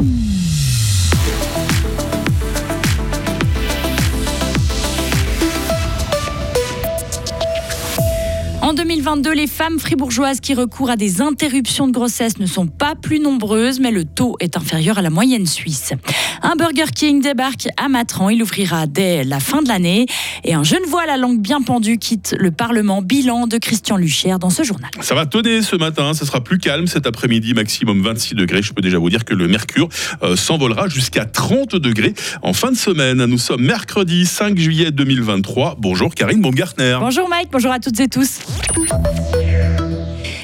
Mm-hmm. En 2022, les femmes fribourgeoises qui recourent à des interruptions de grossesse ne sont pas plus nombreuses, mais le taux est inférieur à la moyenne suisse. Un Burger King débarque à Matran. Il ouvrira dès la fin de l'année. Et un jeune voix à la langue bien pendue quitte le Parlement. Bilan de Christian Luchière dans ce journal. Ça va tonner ce matin, ça sera plus calme cet après-midi, maximum 26 degrés. Je peux déjà vous dire que le mercure euh, s'envolera jusqu'à 30 degrés en fin de semaine. Nous sommes mercredi 5 juillet 2023. Bonjour Karine Baumgartner. Bonjour Mike, bonjour à toutes et tous. Thank you.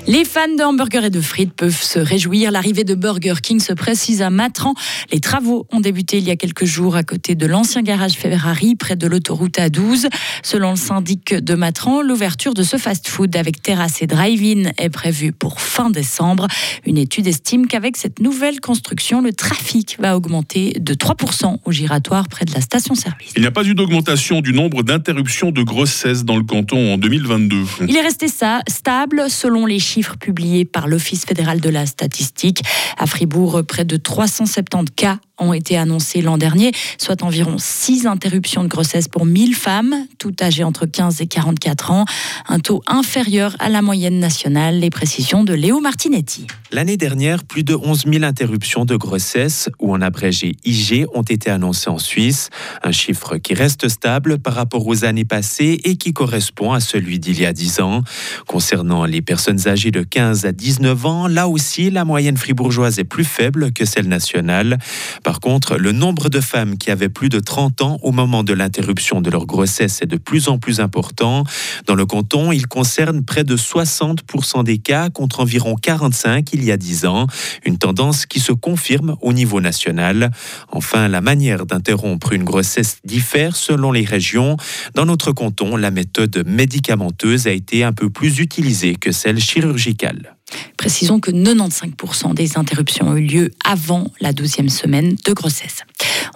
Les fans de hamburgers et de frites peuvent se réjouir. L'arrivée de Burger King se précise à Matran. Les travaux ont débuté il y a quelques jours à côté de l'ancien garage Ferrari, près de l'autoroute A12. Selon le syndic de Matran, l'ouverture de ce fast-food avec terrasse et drive-in est prévue pour fin décembre. Une étude estime qu'avec cette nouvelle construction, le trafic va augmenter de 3% au giratoire près de la station-service. Il n'y a pas eu d'augmentation du nombre d'interruptions de grossesse dans le canton en 2022. Il est resté ça, stable selon les chiffres publiés par l'Office fédéral de la statistique. À Fribourg, près de 370 cas ont été annoncés l'an dernier, soit environ 6 interruptions de grossesse pour 1000 femmes, toutes âgées entre 15 et 44 ans, un taux inférieur à la moyenne nationale, les précisions de Léo Martinetti. L'année dernière, plus de 11 000 interruptions de grossesse, ou en abrégé IG, ont été annoncées en Suisse, un chiffre qui reste stable par rapport aux années passées et qui correspond à celui d'il y a 10 ans. Concernant les personnes âgées de 15 à 19 ans, là aussi, la moyenne fribourgeoise est plus faible que celle nationale. Par contre, le nombre de femmes qui avaient plus de 30 ans au moment de l'interruption de leur grossesse est de plus en plus important. Dans le canton, il concerne près de 60% des cas contre environ 45 il y a 10 ans, une tendance qui se confirme au niveau national. Enfin, la manière d'interrompre une grossesse diffère selon les régions. Dans notre canton, la méthode médicamenteuse a été un peu plus utilisée que celle chirurgicale. Précisons que 95% des interruptions ont eu lieu avant la 12e semaine de grossesse.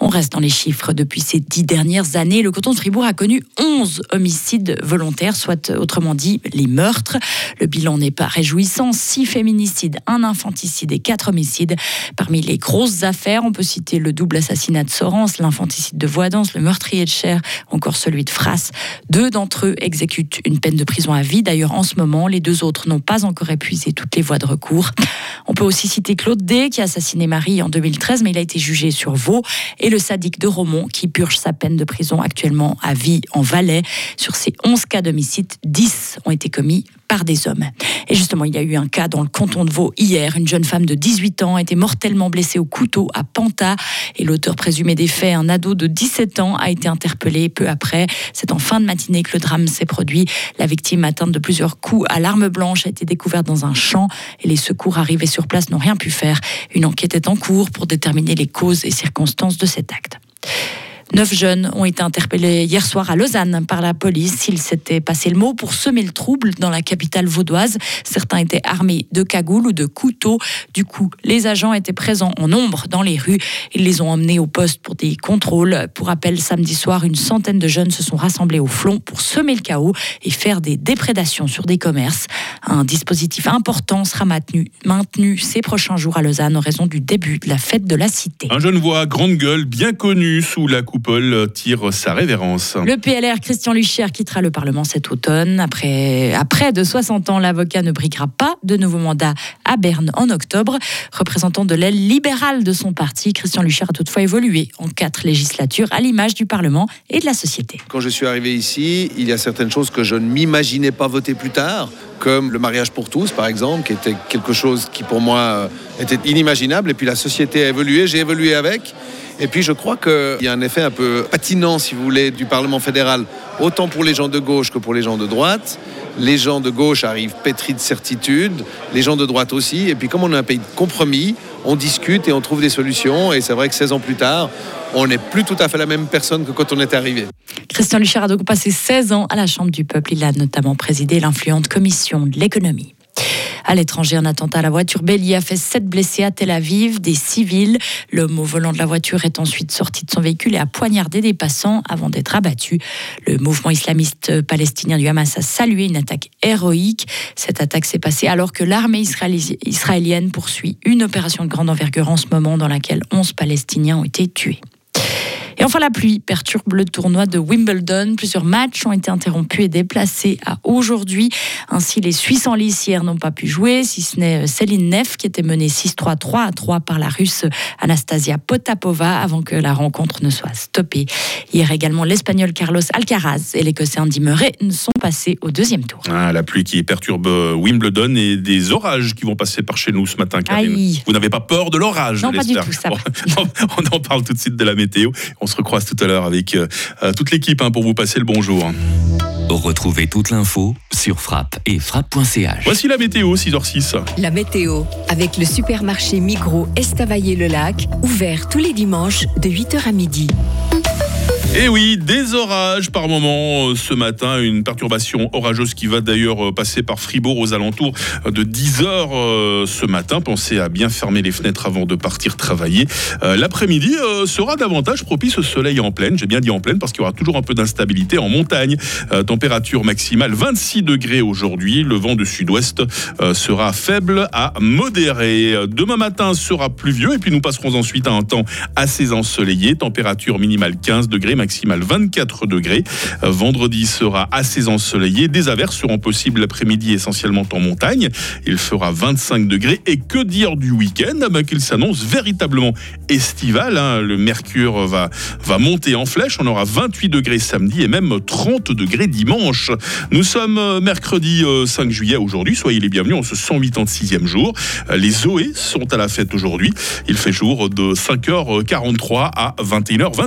On reste dans les chiffres. Depuis ces dix dernières années, le canton de Fribourg a connu 11 homicides volontaires, soit autrement dit les meurtres. Le bilan n'est pas réjouissant. Six féminicides, un infanticide et quatre homicides. Parmi les grosses affaires, on peut citer le double assassinat de Sorens, l'infanticide de Voidance, le meurtrier de Cher, encore celui de Frasse. Deux d'entre eux exécutent une peine de prison à vie. D'ailleurs, en ce moment, les deux autres n'ont pas encore épuisé toutes les voies de recours. On peut aussi citer Claude D, qui a assassiné Marie en 2013, mais il a été jugé sur Vaud et le sadique de Romont qui purge sa peine de prison actuellement à vie en Valais. Sur ces 11 cas d'homicide, 10 ont été commis par des hommes. Et justement, il y a eu un cas dans le canton de Vaud hier. Une jeune femme de 18 ans a été mortellement blessée au couteau à Panta. Et l'auteur présumé des faits, un ado de 17 ans, a été interpellé peu après. C'est en fin de matinée que le drame s'est produit. La victime, atteinte de plusieurs coups à l'arme blanche, a été découverte dans un champ. Et les secours arrivés sur place n'ont rien pu faire. Une enquête est en cours pour déterminer les causes et circonstances de cet acte. Neuf jeunes ont été interpellés hier soir à Lausanne par la police. Ils s'étaient passé le mot pour semer le trouble dans la capitale vaudoise. Certains étaient armés de cagoules ou de couteaux. Du coup, les agents étaient présents en nombre dans les rues. Ils les ont emmenés au poste pour des contrôles. Pour rappel, samedi soir, une centaine de jeunes se sont rassemblés au flon pour semer le chaos et faire des déprédations sur des commerces. Un dispositif important sera maintenu, ces prochains jours à Lausanne en raison du début de la fête de la cité. Un jeune voix grande gueule, bien connu sous la coupe Paul tire sa révérence. Le PLR Christian Luchière quittera le Parlement cet automne. Après, après de 60 ans, l'avocat ne briguera pas de nouveau mandat à Berne en octobre. Représentant de l'aile libérale de son parti, Christian Luchière a toutefois évolué en quatre législatures à l'image du Parlement et de la société. Quand je suis arrivé ici, il y a certaines choses que je ne m'imaginais pas voter plus tard, comme le mariage pour tous, par exemple, qui était quelque chose qui pour moi euh, était inimaginable. Et puis la société a évolué, j'ai évolué avec. Et puis je crois qu'il y a un effet un peu patinant, si vous voulez, du Parlement fédéral, autant pour les gens de gauche que pour les gens de droite. Les gens de gauche arrivent pétris de certitude, les gens de droite aussi. Et puis comme on est un pays de compromis, on discute et on trouve des solutions. Et c'est vrai que 16 ans plus tard, on n'est plus tout à fait la même personne que quand on est arrivé. Christian Luchard a donc passé 16 ans à la Chambre du Peuple. Il a notamment présidé l'influente commission de l'économie. À l'étranger, un attentat à la voiture bélier a fait sept blessés à Tel Aviv, des civils. L'homme au volant de la voiture est ensuite sorti de son véhicule et a poignardé des passants avant d'être abattu. Le mouvement islamiste palestinien du Hamas a salué une attaque héroïque. Cette attaque s'est passée alors que l'armée israélienne poursuit une opération de grande envergure en ce moment dans laquelle 11 Palestiniens ont été tués. Et enfin, la pluie perturbe le tournoi de Wimbledon. Plusieurs matchs ont été interrompus et déplacés à aujourd'hui. Ainsi, les Suisses en lice hier n'ont pas pu jouer, si ce n'est euh, Céline Neff qui était menée 6-3, 3 3 par la Russe Anastasia Potapova avant que la rencontre ne soit stoppée. Hier également, l'Espagnol Carlos Alcaraz et l'Écossais Andy Murray sont passés au deuxième tour. Ah, la pluie qui perturbe euh, Wimbledon et des orages qui vont passer par chez nous ce matin, Karine. Vous n'avez pas peur de l'orage, Non, pas du tout, ça. on en parle tout de suite de la météo. On se recroise tout à l'heure avec euh, euh, toute l'équipe hein, pour vous passer le bonjour. Retrouvez toute l'info sur frappe et frappe.ch. Voici la météo, 6h06. La météo, avec le supermarché Migros Estavayer-le-Lac, ouvert tous les dimanches de 8h à midi. Et eh oui, des orages par moment euh, ce matin, une perturbation orageuse qui va d'ailleurs euh, passer par Fribourg aux alentours de 10 heures euh, ce matin. Pensez à bien fermer les fenêtres avant de partir travailler. L'après-midi sera davantage propice au soleil en pleine. J'ai bien dit en pleine parce qu'il y aura toujours un peu d'instabilité en montagne. Température maximale 26 degrés aujourd'hui. Le vent de sud-ouest sera faible à modéré. Demain matin sera pluvieux et puis nous passerons ensuite à un temps assez ensoleillé. Température minimale 15 degrés maximale 24 degrés. Vendredi sera assez ensoleillé. Des averses seront possibles l'après-midi essentiellement en montagne. Il fera 25 degrés. Et que dire du week-end? Ah ben, Qu'il s'annonce véritablement estival. Hein. Le mercure va, va monter en flèche. On aura 28 degrés samedi et même 30 degrés dimanche. Nous sommes euh, mercredi 5 euh, juillet aujourd'hui. Soyez les bienvenus en ce 186e jour. Les Zoé sont à la fête aujourd'hui. Il fait jour de 5h43 à 21h20.